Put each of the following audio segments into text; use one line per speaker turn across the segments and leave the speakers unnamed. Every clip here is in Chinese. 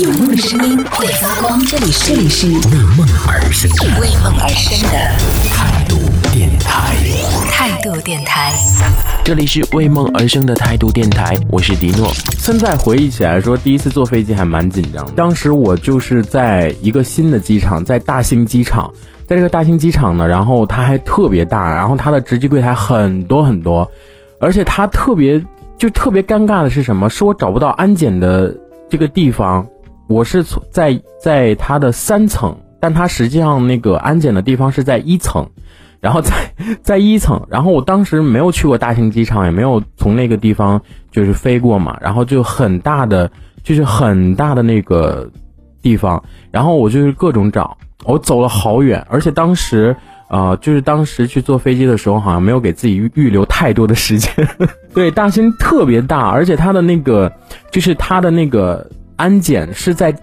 有梦的声音会发光，这里是这里是
为梦而生的
为梦而生的
态度电台。
态度电台。
这里是为梦而生的态度电台，我是迪诺。
现在回忆起来说，第一次坐飞机还蛮紧张的。当时我就是在一个新的机场，在大兴机场，在这个大兴机场呢，然后它还特别大，然后它的值机柜台很多很多，而且它特别就特别尴尬的是什么？是我找不到安检的这个地方，我是从在在它的三层，但它实际上那个安检的地方是在一层。然后在 在一层，然后我当时没有去过大兴机场，也没有从那个地方就是飞过嘛，然后就很大的就是很大的那个地方，然后我就是各种找，我走了好远，而且当时呃就是当时去坐飞机的时候，好像没有给自己预预留太多的时间。对，大兴特别大，而且它的那个就是它的那个安检是在。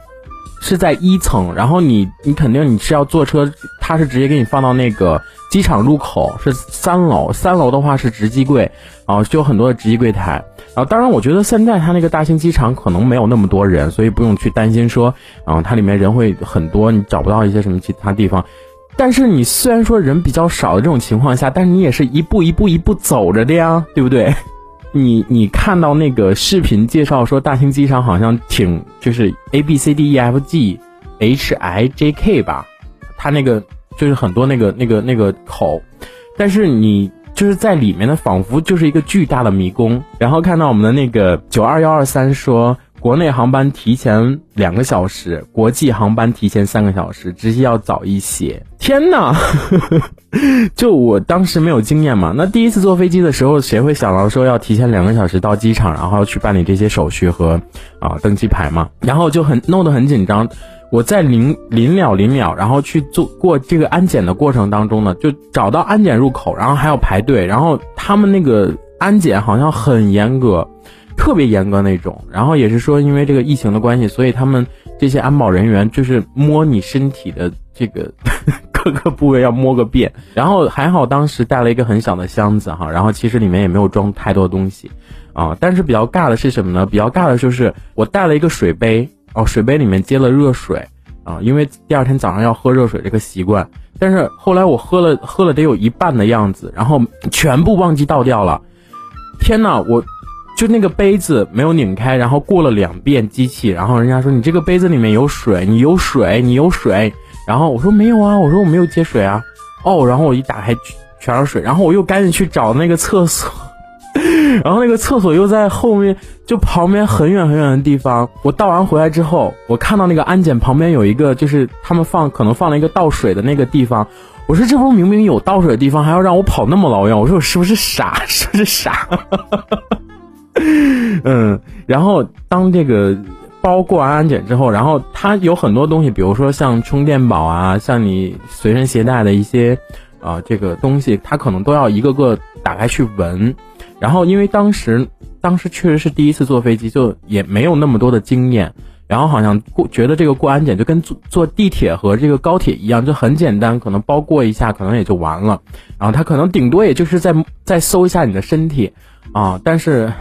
是在一层，然后你你肯定你是要坐车，他是直接给你放到那个机场入口是三楼，三楼的话是值机柜，啊，就有很多的值机柜台，然后当然我觉得现在他那个大兴机场可能没有那么多人，所以不用去担心说，啊，它里面人会很多，你找不到一些什么其他地方，但是你虽然说人比较少的这种情况下，但是你也是一步一步一步走着的呀，对不对？你你看到那个视频介绍说大兴机场好像挺就是 A B C D E F G H I J K 吧，它那个就是很多那个那个那个口，但是你就是在里面的仿佛就是一个巨大的迷宫。然后看到我们的那个九二幺二三说。国内航班提前两个小时，国际航班提前三个小时，直接要早一些。天哪！就我当时没有经验嘛，那第一次坐飞机的时候，谁会想到说要提前两个小时到机场，然后去办理这些手续和啊登机牌嘛？然后就很弄得很紧张。我在临临了临了，然后去做过这个安检的过程当中呢，就找到安检入口，然后还要排队，然后他们那个安检好像很严格。特别严格那种，然后也是说，因为这个疫情的关系，所以他们这些安保人员就是摸你身体的这个 各个部位要摸个遍。然后还好当时带了一个很小的箱子哈，然后其实里面也没有装太多东西啊。但是比较尬的是什么呢？比较尬的就是我带了一个水杯哦，水杯里面接了热水啊，因为第二天早上要喝热水这个习惯。但是后来我喝了喝了得有一半的样子，然后全部忘记倒掉了。天呐，我。就那个杯子没有拧开，然后过了两遍机器，然后人家说你这个杯子里面有水，你有水，你有水，然后我说没有啊，我说我没有接水啊，哦，然后我一打开全是水，然后我又赶紧去找那个厕所，然后那个厕所又在后面，就旁边很远很远的地方。我倒完回来之后，我看到那个安检旁边有一个，就是他们放可能放了一个倒水的那个地方，我说这不明明有倒水的地方，还要让我跑那么老远，我说我是不是傻？是不是傻？嗯，然后当这个包过完安检之后，然后它有很多东西，比如说像充电宝啊，像你随身携带的一些啊这个东西，它可能都要一个个打开去闻。然后因为当时当时确实是第一次坐飞机，就也没有那么多的经验，然后好像过觉得这个过安检就跟坐坐地铁和这个高铁一样，就很简单，可能包过一下可能也就完了。然后他可能顶多也就是再再搜一下你的身体啊，但是。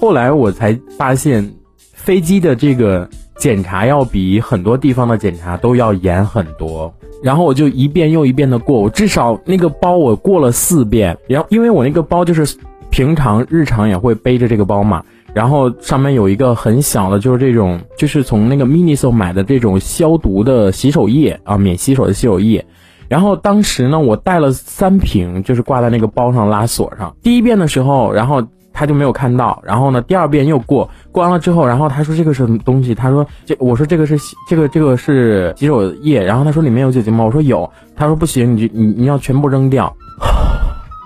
后来我才发现，飞机的这个检查要比很多地方的检查都要严很多。然后我就一遍又一遍的过，我至少那个包我过了四遍。然后因为我那个包就是平常日常也会背着这个包嘛，然后上面有一个很小的，就是这种就是从那个 Miniso 买的这种消毒的洗手液啊，免洗手的洗手液。然后当时呢，我带了三瓶，就是挂在那个包上拉锁上。第一遍的时候，然后。他就没有看到，然后呢，第二遍又过，过完了之后，然后他说这个是什么东西？他说这，我说这个是这个这个是洗手液，然后他说里面有酒精吗？我说有，他说不行，你就你你要全部扔掉。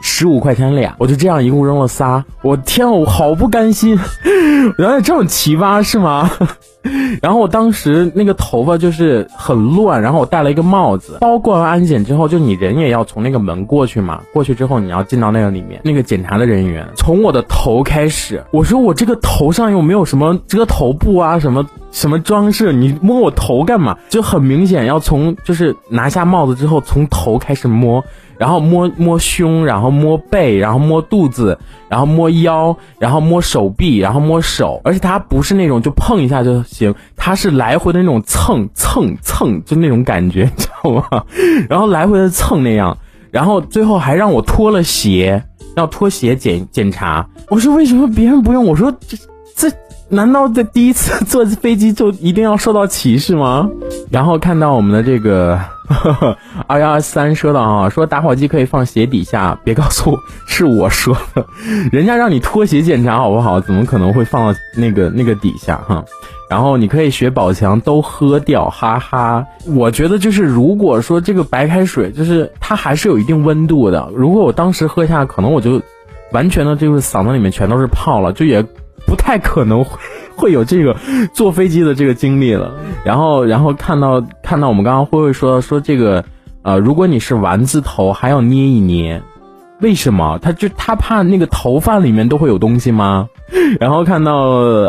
十五块钱俩，我就这样一共扔了仨。我天，我好不甘心，原来这么奇葩是吗？然后我当时那个头发就是很乱，然后我戴了一个帽子。包过完安检之后，就你人也要从那个门过去嘛。过去之后，你要进到那个里面。那个检查的人员从我的头开始，我说我这个头上有没有什么遮头布啊，什么什么装饰？你摸我头干嘛？就很明显要从就是拿下帽子之后从头开始摸。然后摸摸胸，然后摸背，然后摸肚子，然后摸腰，然后摸手臂，然后摸手，而且它不是那种就碰一下就行，它是来回的那种蹭蹭蹭，就那种感觉，你知道吗？然后来回的蹭那样，然后最后还让我脱了鞋，要脱鞋检检查。我说为什么别人不用？我说这这。难道在第一次坐飞机就一定要受到歧视吗？然后看到我们的这个 二幺二三说到啊，说打火机可以放鞋底下，别告诉我 是我说的，人家让你脱鞋检查好不好？怎么可能会放到那个那个底下哈？然后你可以学宝强都喝掉，哈哈。我觉得就是如果说这个白开水就是它还是有一定温度的，如果我当时喝下，可能我就完全的就是嗓子里面全都是泡了，就也。不太可能会会有这个坐飞机的这个经历了。然后，然后看到看到我们刚刚慧慧说说这个，呃，如果你是丸子头，还要捏一捏，为什么？他就他怕那个头发里面都会有东西吗？然后看到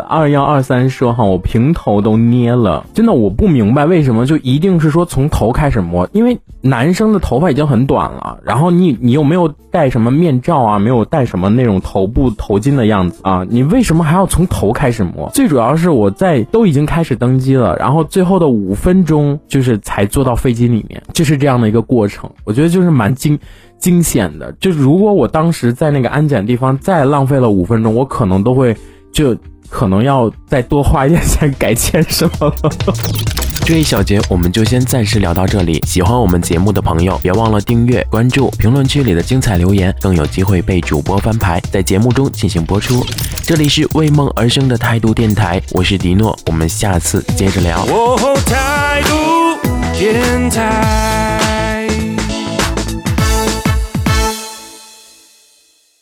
二幺二三说哈，我平头都捏了，真的我不明白为什么就一定是说从头开始摸，因为男生的头发已经很短了，然后你你又没有戴什么面罩啊，没有戴什么那种头部头巾的样子啊，你为什么还要从头开始摸？最主要是我在都已经开始登机了，然后最后的五分钟就是才坐到飞机里面，就是这样的一个过程，我觉得就是蛮惊。惊险的，就如果我当时在那个安检地方再浪费了五分钟，我可能都会就可能要再多花一点钱改签什么了。
这一小节我们就先暂时聊到这里。喜欢我们节目的朋友，别忘了订阅、关注，评论区里的精彩留言更有机会被主播翻牌，在节目中进行播出。这里是为梦而生的态度电台，我是迪诺，我们下次接着聊。态度电台。